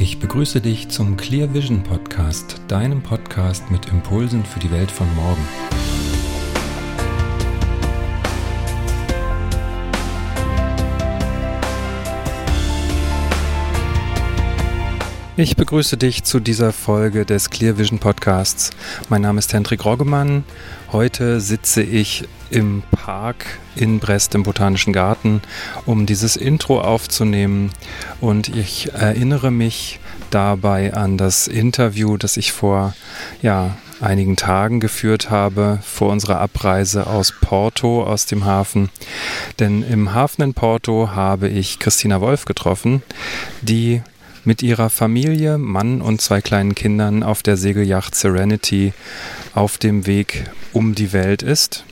Ich begrüße dich zum Clear Vision Podcast, deinem Podcast mit Impulsen für die Welt von morgen. Ich begrüße dich zu dieser Folge des Clear Vision Podcasts. Mein Name ist Hendrik Roggemann. Heute sitze ich im Park in Brest im Botanischen Garten, um dieses Intro aufzunehmen. Und ich erinnere mich dabei an das Interview, das ich vor ja, einigen Tagen geführt habe, vor unserer Abreise aus Porto, aus dem Hafen. Denn im Hafen in Porto habe ich Christina Wolf getroffen, die mit ihrer Familie, Mann und zwei kleinen Kindern auf der Segelyacht Serenity auf dem Weg um die Welt ist.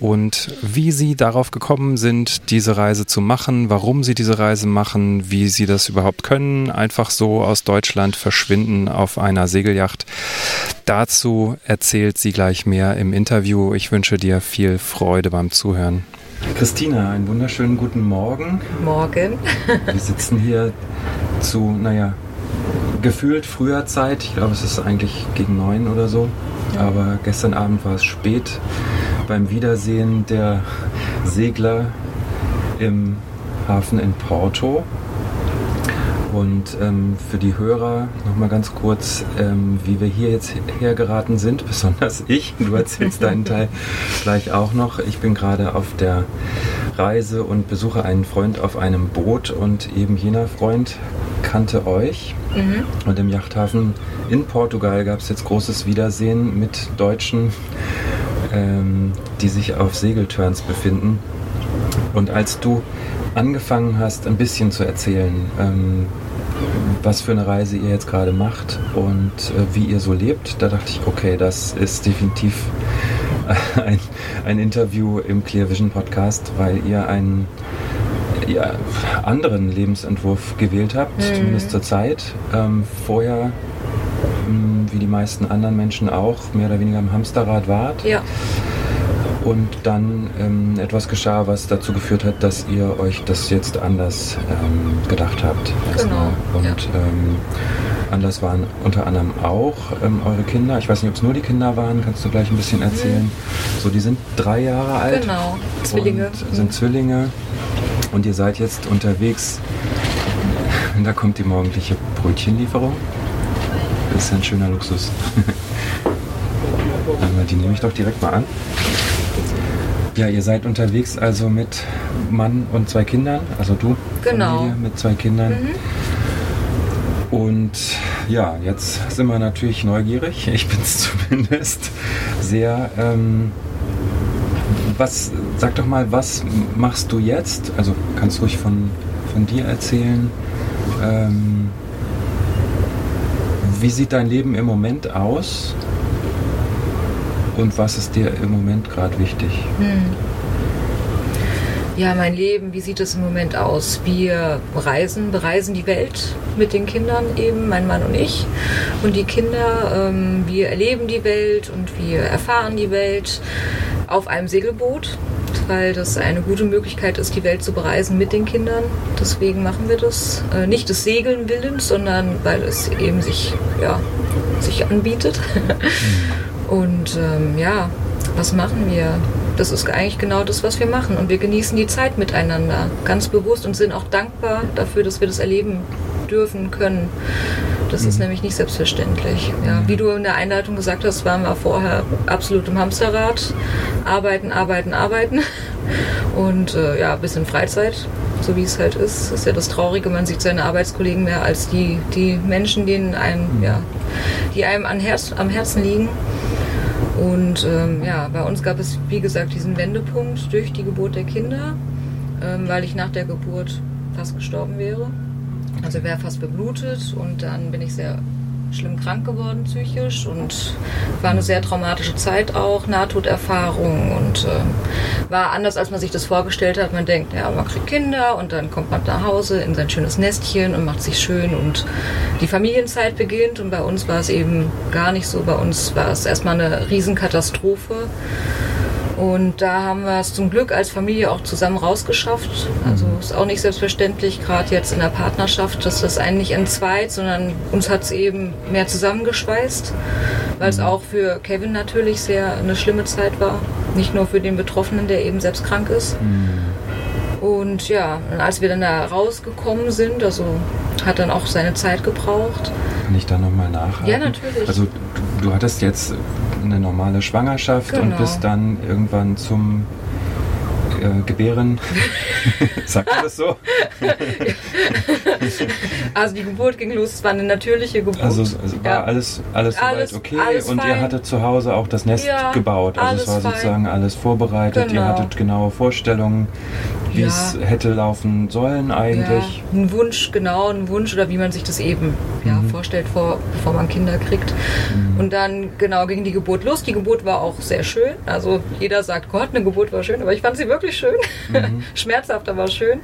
Und wie sie darauf gekommen sind, diese Reise zu machen, warum sie diese Reise machen, wie sie das überhaupt können, einfach so aus Deutschland verschwinden auf einer Segelyacht. Dazu erzählt sie gleich mehr im Interview. Ich wünsche dir viel Freude beim Zuhören. Christina, einen wunderschönen guten Morgen. Morgen. Wir sitzen hier zu, naja, gefühlt früher Zeit. Ich glaube, es ist eigentlich gegen neun oder so. Ja. Aber gestern Abend war es spät beim Wiedersehen der Segler im Hafen in Porto. Und ähm, für die Hörer nochmal ganz kurz, ähm, wie wir hier jetzt hergeraten sind, besonders ich. Du erzählst deinen Teil gleich auch noch. Ich bin gerade auf der Reise und besuche einen Freund auf einem Boot und eben jener Freund kannte euch. Mhm. Und im Yachthafen in Portugal gab es jetzt großes Wiedersehen mit Deutschen, ähm, die sich auf Segelturns befinden. Und als du angefangen hast, ein bisschen zu erzählen, ähm, was für eine Reise ihr jetzt gerade macht und äh, wie ihr so lebt, da dachte ich, okay, das ist definitiv ein, ein Interview im Clear Vision Podcast, weil ihr einen ja, anderen Lebensentwurf gewählt habt, mhm. zumindest zur Zeit. Ähm, vorher, mh, mm, wie die meisten anderen Menschen auch, mehr oder weniger im Hamsterrad wart. Ja und dann ähm, etwas geschah, was dazu geführt hat, dass ihr euch das jetzt anders ähm, gedacht habt. Genau. Und ja. ähm, anders waren unter anderem auch ähm, eure Kinder. Ich weiß nicht, ob es nur die Kinder waren, kannst du gleich ein bisschen erzählen. Mhm. So, die sind drei Jahre alt. Genau, Zwillinge. Und sind mhm. Zwillinge. Und ihr seid jetzt unterwegs. Da kommt die morgendliche Brötchenlieferung. Das ist ein schöner Luxus. die nehme ich doch direkt mal an. Ja, ihr seid unterwegs also mit Mann und zwei Kindern, also du genau. Familie mit zwei Kindern. Mhm. Und ja, jetzt sind wir natürlich neugierig. Ich bin es zumindest sehr. Ähm, was, sag doch mal, was machst du jetzt? Also kannst du ruhig von, von dir erzählen. Ähm, wie sieht dein Leben im Moment aus? Und was ist dir im Moment gerade wichtig? Hm. Ja, mein Leben, wie sieht es im Moment aus? Wir reisen, bereisen die Welt mit den Kindern eben, mein Mann und ich. Und die Kinder, ähm, wir erleben die Welt und wir erfahren die Welt auf einem Segelboot, weil das eine gute Möglichkeit ist, die Welt zu bereisen mit den Kindern. Deswegen machen wir das. Äh, nicht des Segeln willens, sondern weil es eben sich, ja, sich anbietet. Mhm. Und ähm, ja, was machen wir? Das ist eigentlich genau das, was wir machen. Und wir genießen die Zeit miteinander ganz bewusst und sind auch dankbar dafür, dass wir das erleben dürfen können. Das mhm. ist nämlich nicht selbstverständlich. Ja, wie du in der Einleitung gesagt hast, waren wir vorher absolut im Hamsterrad. Arbeiten, arbeiten, arbeiten. Und äh, ja, ein bisschen Freizeit, so wie es halt ist. ist ja das Traurige, man sieht seine Arbeitskollegen mehr als die, die Menschen, denen einem, mhm. ja, die einem an Herz, am Herzen liegen. Und ähm, ja, bei uns gab es, wie gesagt, diesen Wendepunkt durch die Geburt der Kinder, ähm, weil ich nach der Geburt fast gestorben wäre. Also wäre fast beblutet und dann bin ich sehr schlimm krank geworden psychisch und war eine sehr traumatische Zeit auch, Nahtoderfahrung und äh, war anders, als man sich das vorgestellt hat. Man denkt, ja, man kriegt Kinder und dann kommt man nach Hause in sein schönes Nestchen und macht sich schön und die Familienzeit beginnt und bei uns war es eben gar nicht so. Bei uns war es erstmal eine Riesenkatastrophe Und da haben wir es zum Glück als Familie auch zusammen rausgeschafft. Also ist auch nicht selbstverständlich, gerade jetzt in der Partnerschaft, dass das einen nicht entzweit, sondern uns hat es eben mehr zusammengeschweißt, weil es auch für Kevin natürlich sehr eine schlimme Zeit war. Nicht nur für den Betroffenen, der eben selbst krank ist. Und ja, als wir dann da rausgekommen sind, also hat dann auch seine Zeit gebraucht. Kann ich da nochmal nachhaken? Ja, natürlich. Also du, du hattest jetzt eine normale Schwangerschaft und Genau. bist dann irgendwann zum äh, Gebären. Sagt man das so? Also die Geburt ging los, es war eine natürliche Geburt. Also, also war Ja. alles, alles, Alles- soweit okay alles und ihr fein. hattet zu Hause auch das Nest Ja, gebaut. Also es war fein. sozusagen alles vorbereitet. Ihr Genau. hattet genaue Vorstellungen, wie Ja. es hätte laufen sollen eigentlich. Ein Wunsch, genau, ein Wunsch oder wie man sich das eben ja. Vorstellt, vor, bevor man Kinder kriegt. Und dann, genau, ging die Geburt los. Die Geburt war auch sehr schön. Also jeder sagt, Gott, eine Geburt war schön, aber ich fand sie wirklich schön. Mhm. Schmerzhaft, aber schön.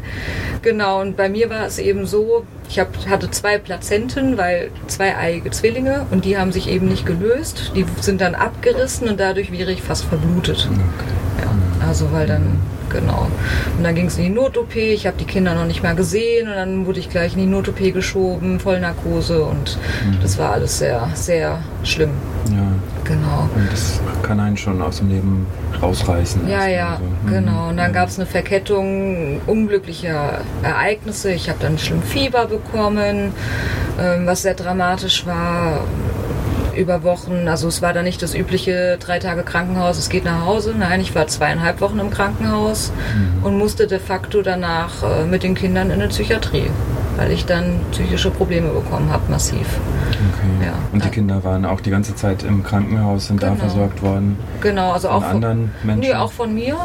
Genau, und bei mir war es eben so, ich hab, hatte zwei Plazenten, weil zweieiige Zwillinge und die haben sich eben nicht gelöst. Die sind dann abgerissen und dadurch wäre ich fast verblutet. Okay. Ja, also weil dann, genau. Und dann ging es in die Not-OP, ich habe die Kinder noch nicht mal gesehen und dann wurde ich gleich in die Not-OP geschoben, Vollnarkose und das war alles sehr, sehr schlimm. Ja. Genau. Und das kann einen schon aus dem Leben rausreißen. Ja, erstmal ja, so. Mhm. genau. Und dann gab es eine Verkettung unglücklicher Ereignisse. Ich habe dann schlimm Fieber bekommen, ähm, was sehr dramatisch war über Wochen. Also es war dann nicht das übliche drei Tage Krankenhaus, es geht nach Hause. Nein, ich war zweieinhalb Wochen im Krankenhaus und musste de facto danach äh, mit den Kindern in eine Psychiatrie, weil ich dann psychische Probleme bekommen habe, massiv. Okay. Ja. Und die. Kinder waren auch die ganze Zeit im Krankenhaus, sind da Genau. versorgt worden. Genau, also Von auch anderen Menschen? Nee, auch von mir.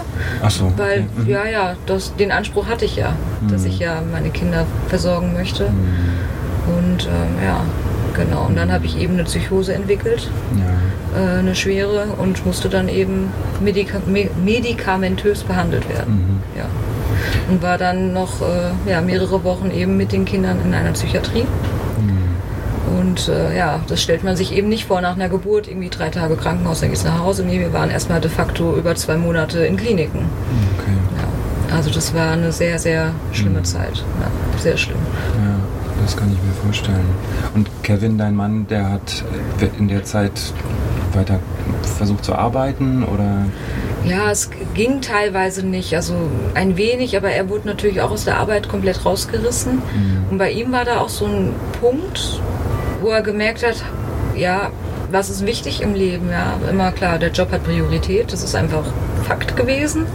Ach so. Weil, okay. Mhm. ja, ja, das, den Anspruch hatte ich ja, dass ich ja meine Kinder versorgen möchte. Mhm. Und ähm, ja, genau. Und dann habe ich eben eine Psychose entwickelt, Ja. äh, eine schwere, und musste dann eben medika me medikamentös behandelt werden. Mhm. Ja. Und war dann noch äh, ja, mehrere Wochen eben mit den Kindern in einer Psychiatrie. Mhm. Und äh, ja, das stellt man sich eben nicht vor nach einer Geburt, irgendwie drei Tage Krankenhaus, dann geht's nach Hause. Nee, wir waren erstmal de facto über zwei Monate in Kliniken. Okay. Ja, also das war eine sehr, sehr schlimme Mhm. Zeit. Ja, sehr schlimm. Ja, das kann ich mir vorstellen. Und Kevin, dein Mann, der hat äh, in der Zeit weiter versucht zu arbeiten oder? Ja, es ging teilweise nicht, also ein wenig, aber er wurde natürlich auch aus der Arbeit komplett rausgerissen. Mhm. Und bei ihm war da auch so ein Punkt, wo er gemerkt hat, ja, was ist wichtig im Leben? Ja, immer klar, der Job hat Priorität, das ist einfach Fakt gewesen.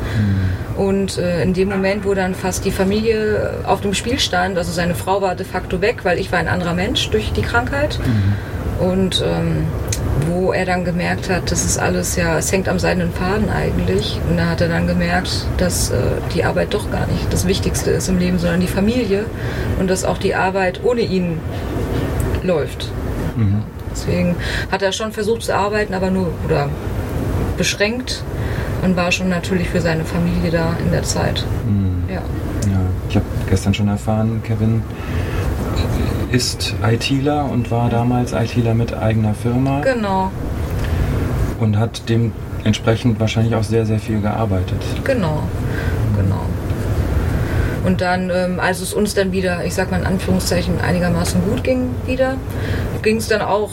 Und äh, in dem Moment, wo dann fast die Familie auf dem Spiel stand, also seine Frau war de facto weg, weil ich war ein anderer Mensch durch die Krankheit. Und ähm, wo er dann gemerkt hat, das ist alles ja, es hängt am seidenen Faden eigentlich. Und da hat er dann gemerkt, dass äh, die Arbeit doch gar nicht das Wichtigste ist im Leben, sondern die Familie und dass auch die Arbeit ohne ihn läuft. Mhm. Deswegen hat er schon versucht zu arbeiten, aber nur oder beschränkt und war schon natürlich für seine Familie da in der Zeit. Mhm. Ja. Ja, ich habe gestern schon erfahren, Kevin ist ITler und war damals ITler mit eigener Firma Genau, und hat dementsprechend wahrscheinlich auch sehr, sehr viel gearbeitet. genau, genau. Und dann, ähm, als es uns dann wieder, ich sag mal in Anführungszeichen, einigermaßen gut ging wieder, ging es dann auch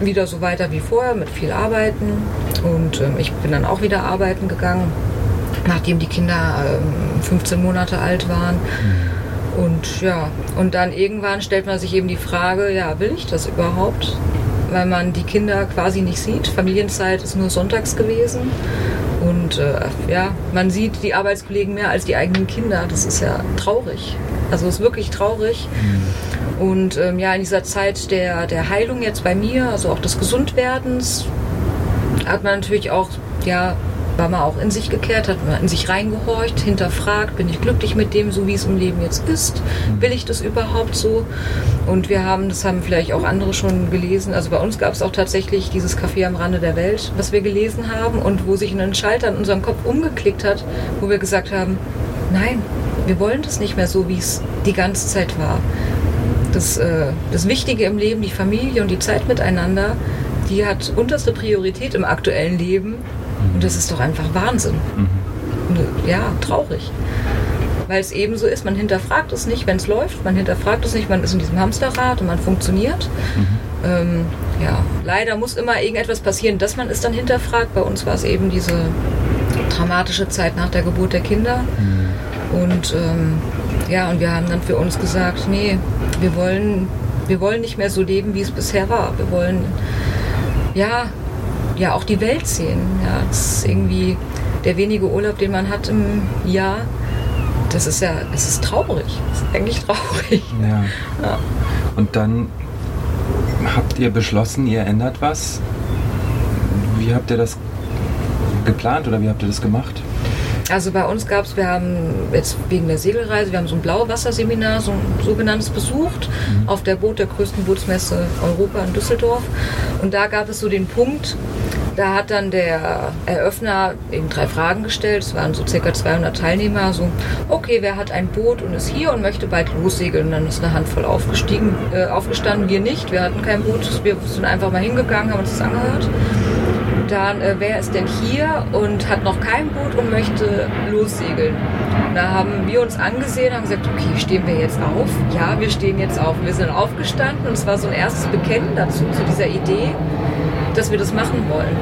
wieder so weiter wie vorher mit viel Arbeiten. Und ähm, ich bin dann auch wieder arbeiten gegangen, nachdem die Kinder ähm, 15 Monate alt waren. Und ja, und dann irgendwann stellt man sich eben die Frage, ja, will ich das überhaupt? Weil man die Kinder quasi nicht sieht. Familienzeit ist nur sonntags gewesen. Und äh, ja, man sieht die Arbeitskollegen mehr als die eigenen Kinder. Das ist ja traurig. Also es ist wirklich traurig. Und ähm, ja, in dieser Zeit der, der Heilung jetzt bei mir, also auch des Gesundwerdens, hat man natürlich auch, ja, war man auch in sich gekehrt, hat man in sich reingehorcht, hinterfragt, bin ich glücklich mit dem, so wie es im Leben jetzt ist? Will ich das überhaupt so? Und wir haben, das haben vielleicht auch andere schon gelesen, also bei uns gab es auch tatsächlich dieses Café am Rande der Welt, was wir gelesen haben und wo sich ein Schalter in unserem Kopf umgeklickt hat, wo wir gesagt haben, nein, wir wollen das nicht mehr so, wie es die ganze Zeit war. Das, äh, das Wichtige im Leben, die Familie und die Zeit miteinander, die hat unterste Priorität im aktuellen Leben. Und das ist doch einfach Wahnsinn. Mhm. Ja, traurig. Weil es eben so ist, man hinterfragt es nicht, wenn es läuft, man hinterfragt es nicht, man ist in diesem Hamsterrad und man funktioniert. Mhm. Ähm, ja, leider muss immer irgendetwas passieren, dass man es dann hinterfragt. Bei uns war es eben diese dramatische Zeit nach der Geburt der Kinder. Mhm. Und ähm, ja, und wir haben dann für uns gesagt, nee, wir wollen, wir wollen nicht mehr so leben, wie es bisher war. Wir wollen ja, ja auch die Welt sehen. Ja, das ist irgendwie der wenige Urlaub, den man hat im Jahr. Das ist ja, es ist traurig. Das ist eigentlich traurig. Ja. Ja. Und dann habt ihr beschlossen, ihr ändert was. Wie habt ihr das geplant oder wie habt ihr das gemacht? Also bei uns gab es, wir haben jetzt wegen der Segelreise, wir haben so ein Blauwasserseminar, so ein sogenanntes besucht, auf der Boot der größten Bootsmesse Europa in Düsseldorf. Und da gab es so den Punkt, da hat dann der Eröffner eben drei Fragen gestellt. Es waren so circa 200 Teilnehmer. So, okay, wer hat ein Boot und ist hier und möchte bald lossegeln? Und dann ist eine Handvoll aufgestiegen, äh, aufgestanden. Wir nicht. Wir hatten kein Boot. Wir sind einfach mal hingegangen, haben uns das angehört. Dann, äh, wer ist denn hier und hat noch kein Boot und möchte lossegeln? Da haben wir uns angesehen, haben gesagt, okay, stehen wir jetzt auf? Ja, wir stehen jetzt auf. Wir sind aufgestanden und es war so ein erstes Bekennen dazu, zu dieser Idee, dass wir das machen wollen.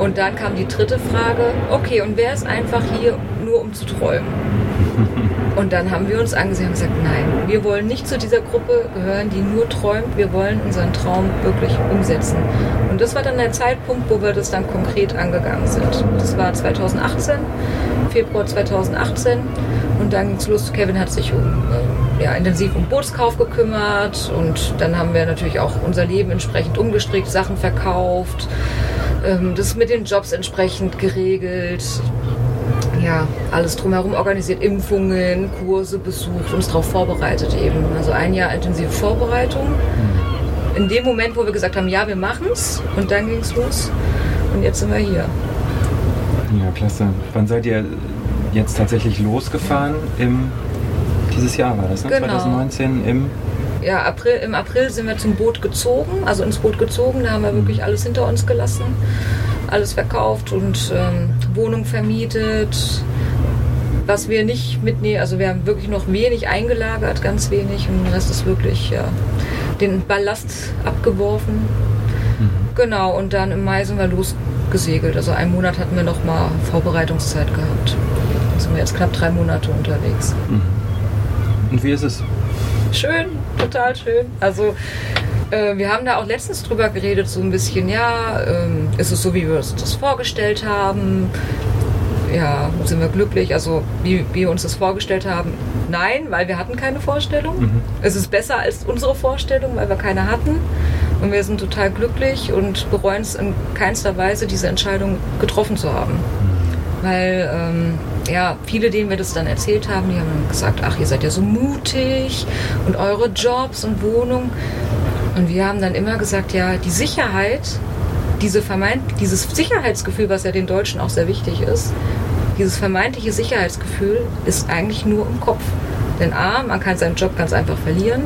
Und dann kam die dritte Frage, okay, und wer ist einfach hier nur um zu träumen? Und dann haben wir uns angesehen und gesagt, nein, wir wollen nicht zu dieser Gruppe gehören, die nur träumt. Wir wollen unseren Traum wirklich umsetzen. Und das war dann der Zeitpunkt, wo wir das dann konkret angegangen sind. Das war 2018, Februar 2018. Und dann ging's los. Kevin hat sich um, äh, ja, intensiv um Bootskauf gekümmert. Und dann haben wir natürlich auch unser Leben entsprechend umgestrickt, Sachen verkauft, ähm, das mit den Jobs entsprechend geregelt ja, alles drumherum organisiert, Impfungen, Kurse besucht, uns darauf vorbereitet eben. Also ein Jahr intensive Vorbereitung. In dem Moment, wo wir gesagt haben, ja, wir machen's und dann ging's los und jetzt sind wir hier. Ja, klasse. Wann seid ihr jetzt tatsächlich losgefahren? Im, dieses Jahr war das, ne? Genau. 2019 im. Ja, April, im April sind wir zum Boot gezogen, also ins Boot gezogen, da haben wir wirklich alles hinter uns gelassen, alles verkauft und ähm, Wohnung vermietet. Was wir nicht mitnehmen, also wir haben wirklich noch wenig eingelagert, ganz wenig und den Rest ist wirklich ja, den Ballast abgeworfen. Mhm. Genau, und dann im Mai sind wir losgesegelt. Also einen Monat hatten wir noch mal Vorbereitungszeit gehabt. Dann sind wir jetzt knapp drei Monate unterwegs. Und wie ist es? Schön, total schön. Also äh, wir haben da auch letztens drüber geredet, so ein bisschen, ja, ähm, ist es so, wie wir uns das vorgestellt haben? Ja, sind wir glücklich? Also wie, wie wir uns das vorgestellt haben? Nein, weil wir hatten keine Vorstellung. Mhm. Es ist besser als unsere Vorstellung, weil wir keine hatten. Und wir sind total glücklich und bereuen es in keinster Weise, diese Entscheidung getroffen zu haben. Weil ähm, ja, viele, denen wir das dann erzählt haben, die haben gesagt, ach, ihr seid ja so mutig und eure Jobs und Wohnung. Und wir haben dann immer gesagt, ja, die Sicherheit, diese vermeint, dieses Sicherheitsgefühl, was ja den Deutschen auch sehr wichtig ist, dieses vermeintliche Sicherheitsgefühl ist eigentlich nur im Kopf. Denn A, man kann seinen Job ganz einfach verlieren,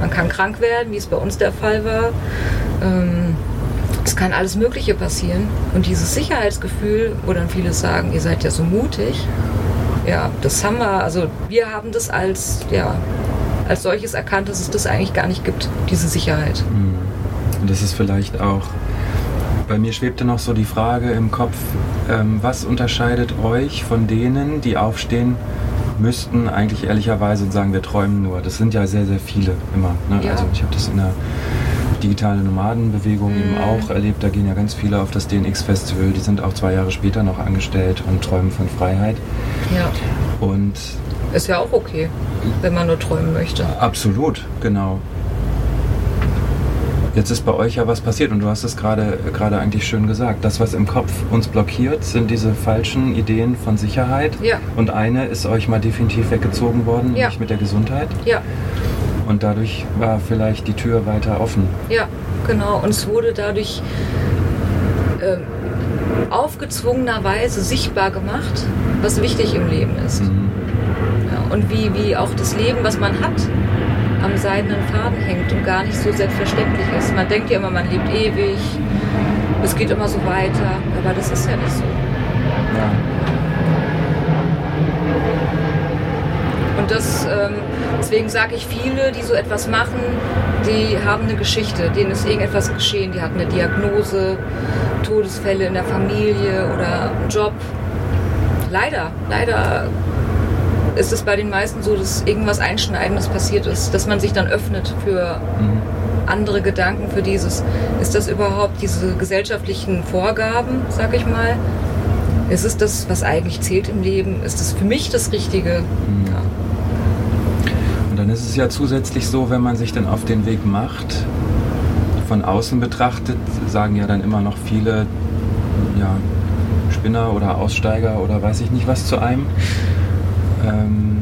man kann krank werden, wie es bei uns der Fall war. Ähm, es kann alles Mögliche passieren. Und dieses Sicherheitsgefühl, wo dann viele sagen, ihr seid ja so mutig, ja, das haben wir, also wir haben das als, ja, als solches erkannt, dass es das eigentlich gar nicht gibt, diese Sicherheit. Und das ist vielleicht auch. Bei mir schwebte noch so die Frage im Kopf, ähm, was unterscheidet euch von denen, die aufstehen müssten, eigentlich ehrlicherweise und sagen, wir träumen nur. Das sind ja sehr, sehr viele immer. Ne? Ja. Also ich habe das in der digitalen Nomadenbewegung eben Mhm. auch erlebt. Da gehen ja ganz viele auf das DNX-Festival. Die sind auch zwei Jahre später noch angestellt und träumen von Freiheit. Ja, Und ist ja auch okay, wenn man nur träumen möchte. Absolut, genau. Jetzt ist bei euch ja was passiert und du hast es gerade gerade eigentlich schön gesagt. Das, was im Kopf uns blockiert, sind diese falschen Ideen von Sicherheit. Ja. Und eine ist euch mal definitiv weggezogen worden, Ja. nämlich mit der Gesundheit. Ja, Und dadurch war vielleicht die Tür weiter offen. ja, genau. Und es wurde dadurch ähm, aufgezwungenerweise sichtbar gemacht, was wichtig im Leben ist. Mhm. Und wie, wie auch das Leben, was man hat, am seidenen Faden hängt und gar nicht so selbstverständlich ist. Man denkt ja immer, man lebt ewig, es geht immer so weiter, aber das ist ja nicht so. Ja. Und das, ähm, deswegen sage ich, viele, die so etwas machen, die haben eine Geschichte, denen ist irgendetwas geschehen, die hatten eine Diagnose, Todesfälle in der Familie oder einen Job. Leider, leider ist es bei den meisten so, dass irgendwas Einschneidendes passiert ist, dass man sich dann öffnet für Mhm. andere Gedanken, für dieses, ist das überhaupt diese gesellschaftlichen Vorgaben, sag ich mal? Ist es das, was eigentlich zählt im Leben? Ist es für mich das Richtige? Mhm. Ja. Und dann ist es ja zusätzlich so, wenn man sich dann auf den Weg macht, von außen betrachtet, sagen ja dann immer noch viele, ja, Spinner oder Aussteiger oder weiß ich nicht was zu einem. Ähm,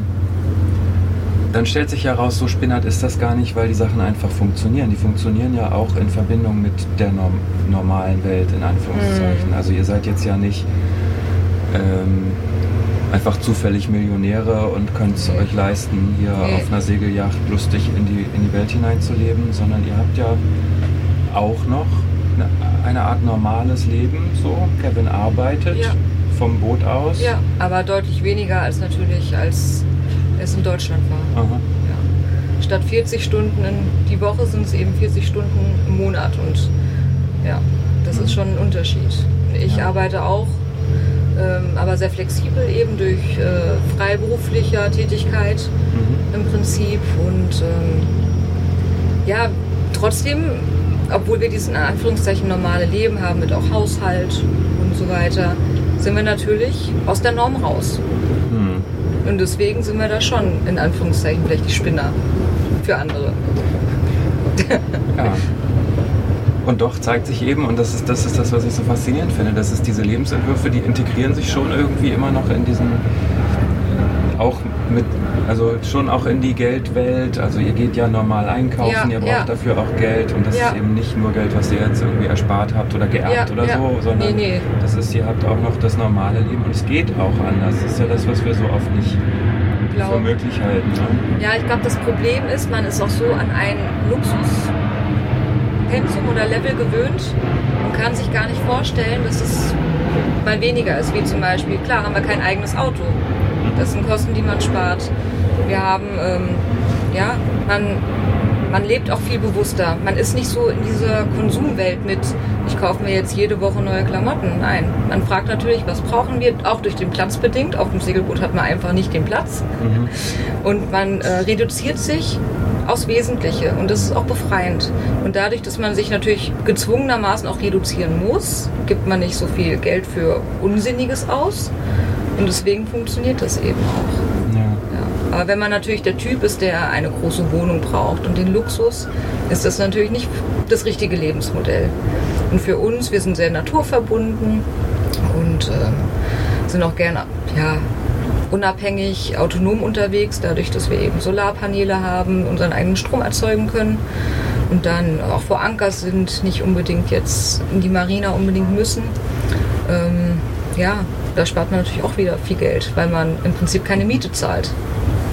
dann stellt sich heraus, so spinnert ist das gar nicht, weil die Sachen einfach funktionieren. Die funktionieren ja auch in Verbindung mit der norm normalen Welt, in Anführungszeichen. Also ihr seid jetzt ja nicht ähm, einfach zufällig Millionäre und könnt es euch leisten, hier Nee. auf einer Segelyacht lustig in die, in die Welt hineinzuleben, sondern ihr habt ja auch noch eine, eine Art normales Leben. So, Kevin arbeitet Ja. Vom Boot aus. ja, aber deutlich weniger als natürlich, als es in Deutschland war. Aha. Ja. Statt 40 Stunden in die Woche sind es eben 40 Stunden im Monat und ja, das ist schon ein Unterschied. Ich Ja. arbeite auch, ähm, aber sehr flexibel eben durch äh, freiberuflicher Tätigkeit Mhm. im Prinzip und ähm, ja, trotzdem, obwohl wir diesen in Anführungszeichen normale Leben haben mit auch Haushalt und so weiter, sind wir natürlich aus der Norm raus. Hm. Und deswegen sind wir da schon in Anführungszeichen vielleicht die Spinner für andere. Ja. Und doch zeigt sich eben, und das ist, das ist das, was ich so faszinierend finde, dass es diese Lebensentwürfe, die integrieren sich schon irgendwie immer noch in diesen, auch mit, also schon auch in die Geldwelt. Also ihr geht ja normal einkaufen, Ja, ihr braucht ja. dafür auch Geld und das Ja. ist eben nicht nur Geld, was ihr jetzt irgendwie erspart habt oder geerbt oder so, sondern Nee, nee. das ist, ihr habt auch noch das normale Leben und es geht auch anders. Das ist ja das, was wir so oft nicht für Glaube. möglich halten. Ne? Ja, ich glaube, das Problem ist, man ist auch so an ein Luxuspensum oder Level gewöhnt und kann sich gar nicht vorstellen, dass es mal weniger ist. Wie zum Beispiel, klar, haben wir kein eigenes Auto. Das sind Kosten, die man spart. Wir haben, ähm, ja, man, man lebt auch viel bewusster. Man ist nicht so in dieser Konsumwelt mit, ich kaufe mir jetzt jede Woche neue Klamotten. Nein, man fragt natürlich, was brauchen wir, auch durch den Platz bedingt. Auf dem Segelboot hat man einfach nicht den Platz. Mhm. Und man äh, reduziert sich aufs Wesentliche und das ist auch befreiend. Und dadurch, dass man sich natürlich gezwungenermaßen auch reduzieren muss, gibt man nicht so viel Geld für Unsinniges aus. Und deswegen funktioniert das eben auch. Ja. Ja. Aber wenn man natürlich der Typ ist, der eine große Wohnung braucht und den Luxus, ist das natürlich nicht das richtige Lebensmodell. Und für uns, wir sind sehr naturverbunden und ähm, sind auch gerne ja, unabhängig, autonom unterwegs, dadurch, dass wir eben Solarpaneele haben, unseren eigenen Strom erzeugen können und dann auch vor Anker sind, nicht unbedingt jetzt in die Marina unbedingt müssen. Ähm, ja, da spart man natürlich auch wieder viel Geld, weil man im Prinzip keine Miete zahlt,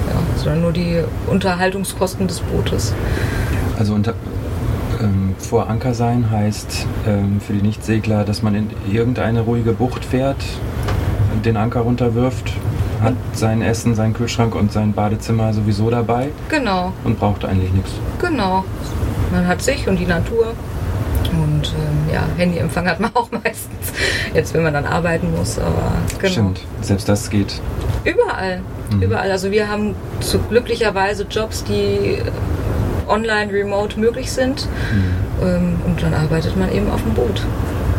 ja, sondern nur die Unterhaltungskosten des Bootes. Also unter, ähm, vor Anker sein heißt ähm, für die Nichtsegler, dass man in irgendeine ruhige Bucht fährt, den Anker runterwirft, hat sein Essen, seinen Kühlschrank und sein Badezimmer sowieso dabei Genau, und braucht eigentlich nichts. genau. Man hat sich und die Natur. Und ähm, ja, Handyempfang hat man auch meistens. Jetzt, wenn man dann arbeiten muss, aber genau. Stimmt, selbst das geht. Überall, Mhm. überall. Also wir haben zu glücklicherweise Jobs, die online, remote möglich sind. Mhm. Ähm, und dann arbeitet man eben auf dem Boot.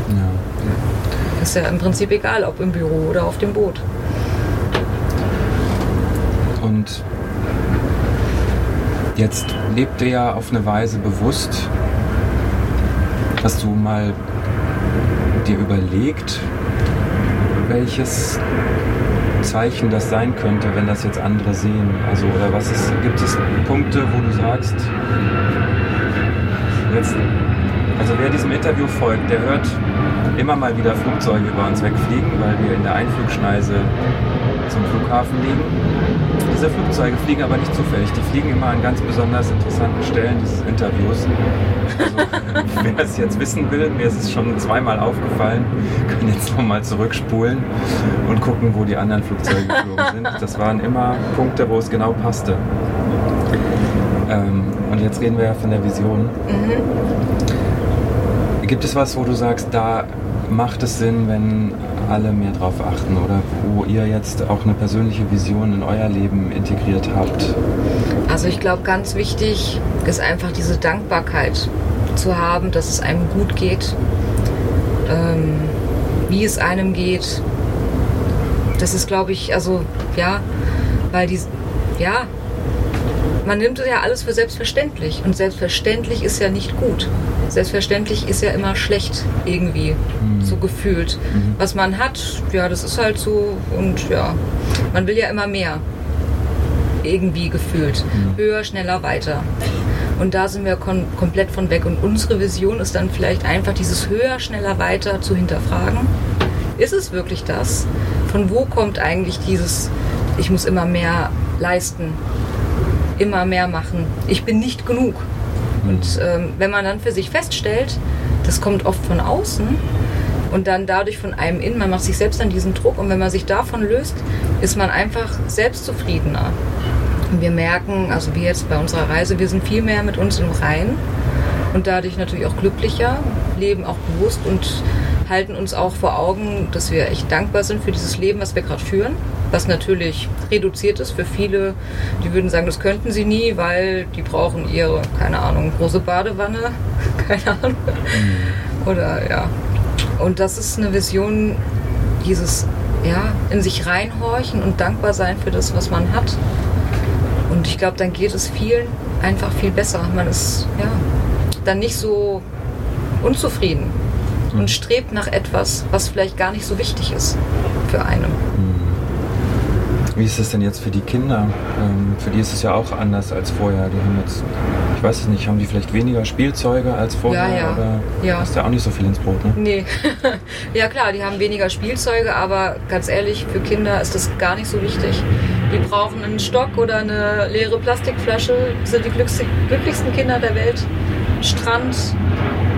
Ja. Ist ja im Prinzip egal, ob im Büro oder auf dem Boot. Und jetzt lebt ihr ja auf eine Weise bewusst. Hast du mal dir überlegt, welches Zeichen das sein könnte, wenn das jetzt andere sehen? Also, oder was ist, gibt es Punkte, wo du sagst, jetzt, also wer diesem Interview folgt, der hört immer mal wieder Flugzeuge über uns wegfliegen, weil wir in der Einflugschneise zum Flughafen liegen. Diese Flugzeuge fliegen aber nicht zufällig. Die fliegen immer an ganz besonders interessanten Stellen dieses Interviews. Also, wer es jetzt wissen will, mir ist es schon zweimal aufgefallen, kann jetzt nochmal zurückspulen und gucken, wo die anderen Flugzeuge geflogen sind. Das waren immer Punkte, wo es genau passte. Ähm, und jetzt reden wir ja von der Vision. Mhm. Gibt es was, wo du sagst, da macht es Sinn, wenn alle mehr drauf achten oder wo ihr jetzt auch eine persönliche Vision in euer Leben integriert habt? Also ich glaube, ganz wichtig ist einfach diese Dankbarkeit zu haben, dass es einem gut geht, ähm, wie es einem geht. Das ist, glaube ich, also ja, weil die, ja, man nimmt ja alles für selbstverständlich und selbstverständlich ist ja nicht gut. Selbstverständlich ist ja immer schlecht irgendwie, mhm. so gefühlt. Mhm. Was man hat, ja, das ist halt so und ja, man will ja immer mehr. Irgendwie gefühlt. Mhm. Höher, schneller, weiter. Und da sind wir kom komplett von weg. Und unsere Vision ist dann vielleicht einfach dieses höher, schneller, weiter zu hinterfragen. Ist es wirklich das? Von wo kommt eigentlich dieses, ich muss immer mehr leisten? immer mehr machen. Ich bin nicht genug. Und ähm, wenn man dann für sich feststellt, das kommt oft von außen und dann dadurch von einem innen, man macht sich selbst dann diesen Druck und wenn man sich davon löst, ist man einfach selbstzufriedener. Und wir merken, also wie jetzt bei unserer Reise, wir sind viel mehr mit uns im Rein und dadurch natürlich auch glücklicher, leben auch bewusst und halten uns auch vor Augen, dass wir echt dankbar sind für dieses Leben, was wir gerade führen was natürlich reduziert ist für viele. Die würden sagen, das könnten sie nie, weil die brauchen ihre, keine Ahnung, große Badewanne, keine Ahnung. Mhm. Oder ja. Und das ist eine Vision, dieses ja, in sich reinhorchen und dankbar sein für das, was man hat. Und ich glaube, dann geht es vielen einfach viel besser. Man ist ja dann nicht so unzufrieden und mhm. strebt nach etwas, was vielleicht gar nicht so wichtig ist für einen. Mhm. Wie ist es denn jetzt für die Kinder? Ähm, für die ist es ja auch anders als vorher. Die haben jetzt, ich weiß es nicht, haben die vielleicht weniger Spielzeuge als vorher? Ja, ja. Oder ja. ist ja auch nicht so viel ins Brot, ne? Nee. ja klar, die haben weniger Spielzeuge, aber ganz ehrlich, für Kinder ist das gar nicht so wichtig. Die brauchen einen Stock oder eine leere Plastikflasche, sind die glücklichsten Kinder der Welt. Strand,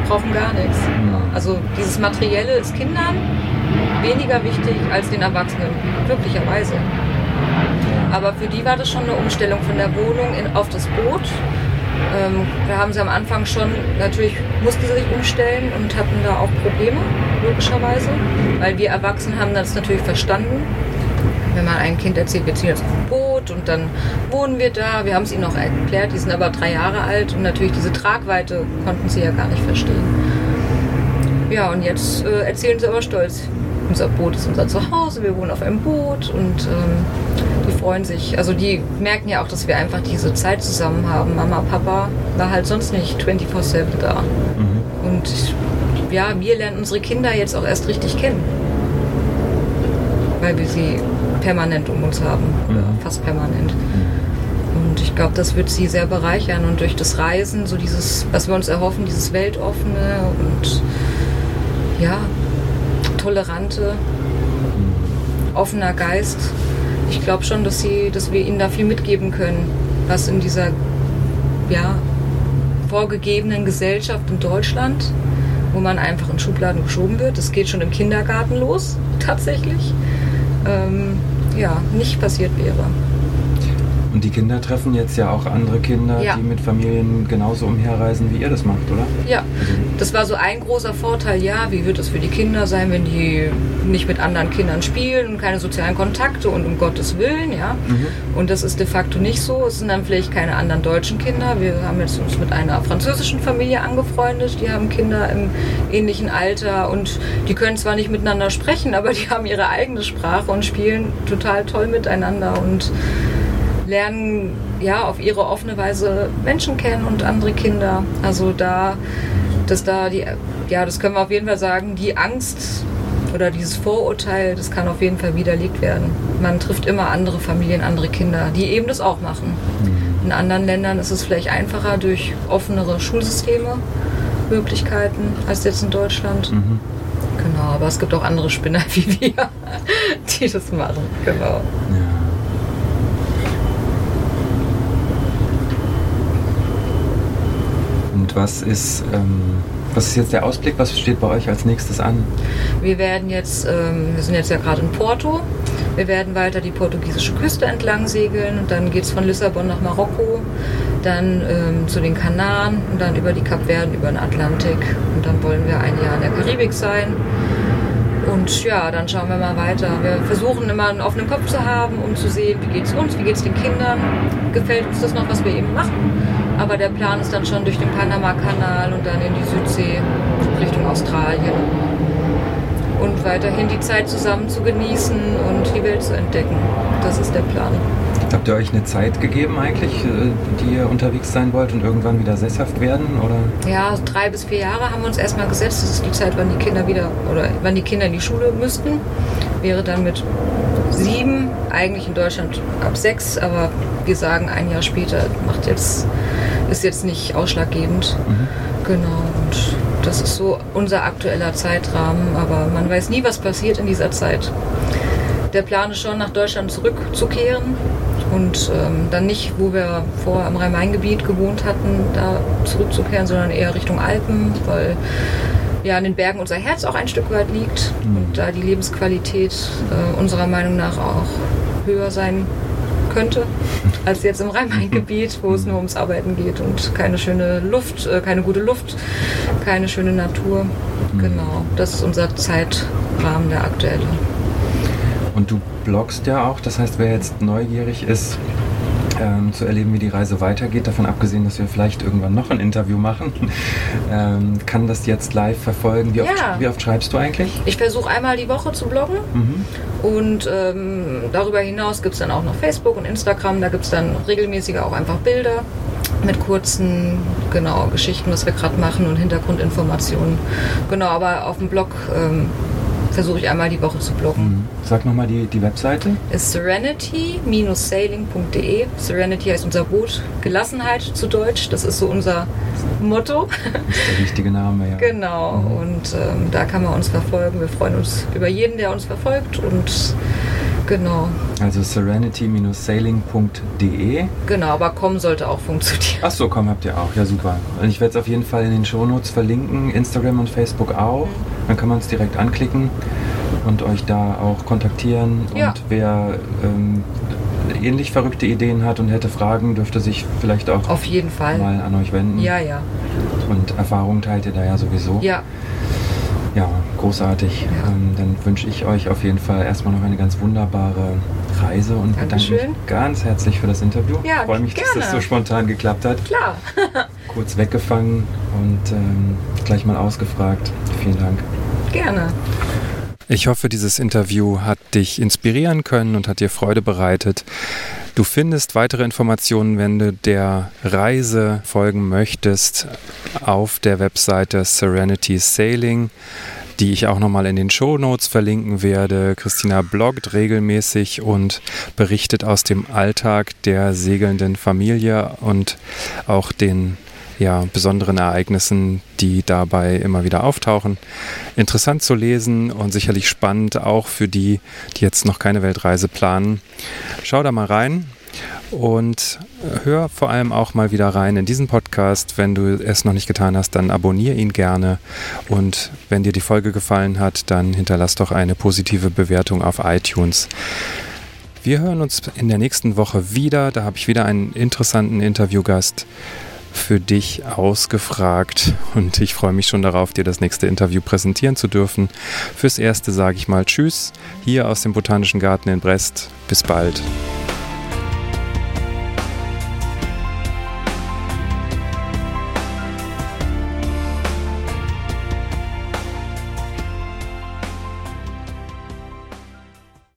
brauchen gar nichts. Mhm. Also dieses Materielle ist Kindern weniger wichtig als den Erwachsenen, glücklicherweise. Aber für die war das schon eine Umstellung von der Wohnung in, auf das Boot. Ähm, da haben sie am Anfang schon, natürlich mussten sie sich umstellen und hatten da auch Probleme, logischerweise. Weil wir Erwachsenen haben das natürlich verstanden. Wenn man ein Kind erzählt, wir ziehen jetzt auf ein Und dann wohnen wir da. Wir haben es ihnen auch erklärt, die sind aber drei Jahre alt und natürlich diese Tragweite konnten sie ja gar nicht verstehen. Ja, und jetzt äh, erzählen sie aber stolz, unser Boot ist unser Zuhause, wir wohnen auf einem Boot und ähm, die freuen sich. Also die merken ja auch, dass wir einfach diese Zeit zusammen haben. Mama, Papa war halt sonst nicht 24-7 da. Mhm. Und ja, wir lernen unsere Kinder jetzt auch erst richtig kennen. Weil wir sie permanent um uns haben. Mhm. Fast permanent. Mhm. Und ich glaube, das wird sie sehr bereichern. Und durch das Reisen, so dieses, was wir uns erhoffen, dieses Weltoffene und ja, tolerante, offener Geist. Ich glaube schon, dass, sie, dass wir ihnen da viel mitgeben können, was in dieser ja, vorgegebenen Gesellschaft in Deutschland, wo man einfach in Schubladen geschoben wird, das geht schon im Kindergarten los, tatsächlich, ähm, ja, nicht passiert wäre. Und die Kinder treffen jetzt ja auch andere Kinder, ja. die mit Familien genauso umherreisen, wie ihr das macht, oder? Ja, das war so ein großer Vorteil. Ja, wie wird es für die Kinder sein, wenn die nicht mit anderen Kindern spielen und keine sozialen Kontakte und um Gottes Willen, ja. Mhm. Und das ist de facto nicht so. Es sind dann vielleicht keine anderen deutschen Kinder. Wir haben jetzt uns mit einer französischen Familie angefreundet. Die haben Kinder im ähnlichen Alter und die können zwar nicht miteinander sprechen, aber die haben ihre eigene Sprache und spielen total toll miteinander und lernen ja auf ihre offene Weise Menschen kennen und andere Kinder. Also da, dass da die, ja, das können wir auf jeden Fall sagen, die Angst oder dieses Vorurteil, das kann auf jeden Fall widerlegt werden. Man trifft immer andere Familien, andere Kinder, die eben das auch machen. Mhm. In anderen Ländern ist es vielleicht einfacher durch offenere Schulsysteme, Möglichkeiten als jetzt in Deutschland. Mhm. Genau, aber es gibt auch andere Spinner wie wir, die das machen. Genau. Ja. Und was ist, ähm, was ist jetzt der Ausblick? Was steht bei euch als nächstes an? Wir werden jetzt, ähm, wir sind jetzt ja gerade in Porto. Wir werden weiter die portugiesische Küste entlang segeln und dann geht es von Lissabon nach Marokko, dann ähm, zu den Kanaren und dann über die Kapverden, über den Atlantik. Und dann wollen wir ein Jahr in der Karibik sein. Und ja, dann schauen wir mal weiter. Wir versuchen immer einen offenen Kopf zu haben, um zu sehen, wie geht es uns, wie geht es den Kindern, gefällt uns das noch, was wir eben machen. Aber der Plan ist dann schon durch den Panama-Kanal und dann in die Südsee Richtung Australien. Und weiterhin die Zeit zusammen zu genießen und die Welt zu entdecken. Das ist der Plan. Habt ihr euch eine Zeit gegeben eigentlich, äh, die ihr unterwegs sein wollt und irgendwann wieder sesshaft werden? Oder? Ja, drei bis vier Jahre haben wir uns erstmal gesetzt. Das ist die Zeit, wann die Kinder wieder oder wann die Kinder in die Schule müssten. Wäre dann mit sieben, eigentlich in Deutschland ab sechs, aber wir sagen ein Jahr später macht jetzt, ist jetzt nicht ausschlaggebend. Mhm. Genau. Und das ist so unser aktueller Zeitrahmen, aber man weiß nie, was passiert in dieser Zeit. Der Plan ist schon, nach Deutschland zurückzukehren und ähm, dann nicht, wo wir vorher im Rhein-Main-Gebiet gewohnt hatten, da zurückzukehren, sondern eher Richtung Alpen, weil ja in den Bergen unser Herz auch ein Stück weit liegt mhm. und da die Lebensqualität äh, unserer Meinung nach auch höher sein könnte als jetzt im Rhein-Main-Gebiet, wo es nur ums Arbeiten geht und keine schöne Luft, äh, keine gute Luft, keine schöne Natur. Mhm. Genau, das ist unser Zeitrahmen der aktuelle. Und du bloggst ja auch, das heißt, wer jetzt neugierig ist, ähm, zu erleben, wie die Reise weitergeht, davon abgesehen, dass wir vielleicht irgendwann noch ein Interview machen, ähm, kann das jetzt live verfolgen. Wie oft, ja. wie oft schreibst du eigentlich? Ich versuche einmal die Woche zu bloggen mhm. und ähm, darüber hinaus gibt es dann auch noch Facebook und Instagram, da gibt es dann regelmäßig auch einfach Bilder mit kurzen genau Geschichten, was wir gerade machen und Hintergrundinformationen. Genau, aber auf dem Blog ähm, versuche ich einmal die Woche zu bloggen. Mhm. Sag nochmal die, die Webseite. Ist serenity-sailing.de. Serenity heißt unser Boot. Gelassenheit zu Deutsch. Das ist so unser Motto. Das ist der richtige Name, ja. Genau. Mhm. Und ähm, da kann man uns verfolgen. Wir freuen uns über jeden, der uns verfolgt. Und Genau. Also serenity-sailing.de. Genau, aber kommen sollte auch funktionieren. Ach so, komm habt ihr auch. Ja, super. Und ich werde es auf jeden Fall in den Shownotes verlinken, Instagram und Facebook auch. Mhm. Dann kann man es direkt anklicken und euch da auch kontaktieren. Ja. Und wer ähm, ähnlich verrückte Ideen hat und hätte Fragen, dürfte sich vielleicht auch auf jeden Fall mal an euch wenden. Ja, ja. Und Erfahrungen teilt ihr da ja sowieso. Ja. Ja, großartig. Ja. Ähm, dann wünsche ich euch auf jeden Fall erstmal noch eine ganz wunderbare Reise und bedanke mich ganz herzlich für das Interview. Ja, ich freue mich, gerne. dass das so spontan geklappt hat. Klar. Kurz weggefangen und ähm, gleich mal ausgefragt. Vielen Dank. Gerne. Ich hoffe, dieses Interview hat dich inspirieren können und hat dir Freude bereitet. Du findest weitere Informationen, wenn du der Reise folgen möchtest, auf der Webseite Serenity Sailing, die ich auch nochmal in den Show Notes verlinken werde. Christina bloggt regelmäßig und berichtet aus dem Alltag der segelnden Familie und auch den ja, besonderen Ereignissen, die dabei immer wieder auftauchen. Interessant zu lesen und sicherlich spannend auch für die, die jetzt noch keine Weltreise planen. Schau da mal rein und hör vor allem auch mal wieder rein in diesen Podcast. Wenn du es noch nicht getan hast, dann abonniere ihn gerne. Und wenn dir die Folge gefallen hat, dann hinterlass doch eine positive Bewertung auf iTunes. Wir hören uns in der nächsten Woche wieder. Da habe ich wieder einen interessanten Interviewgast für dich ausgefragt und ich freue mich schon darauf, dir das nächste Interview präsentieren zu dürfen. Fürs Erste sage ich mal Tschüss hier aus dem Botanischen Garten in Brest. Bis bald.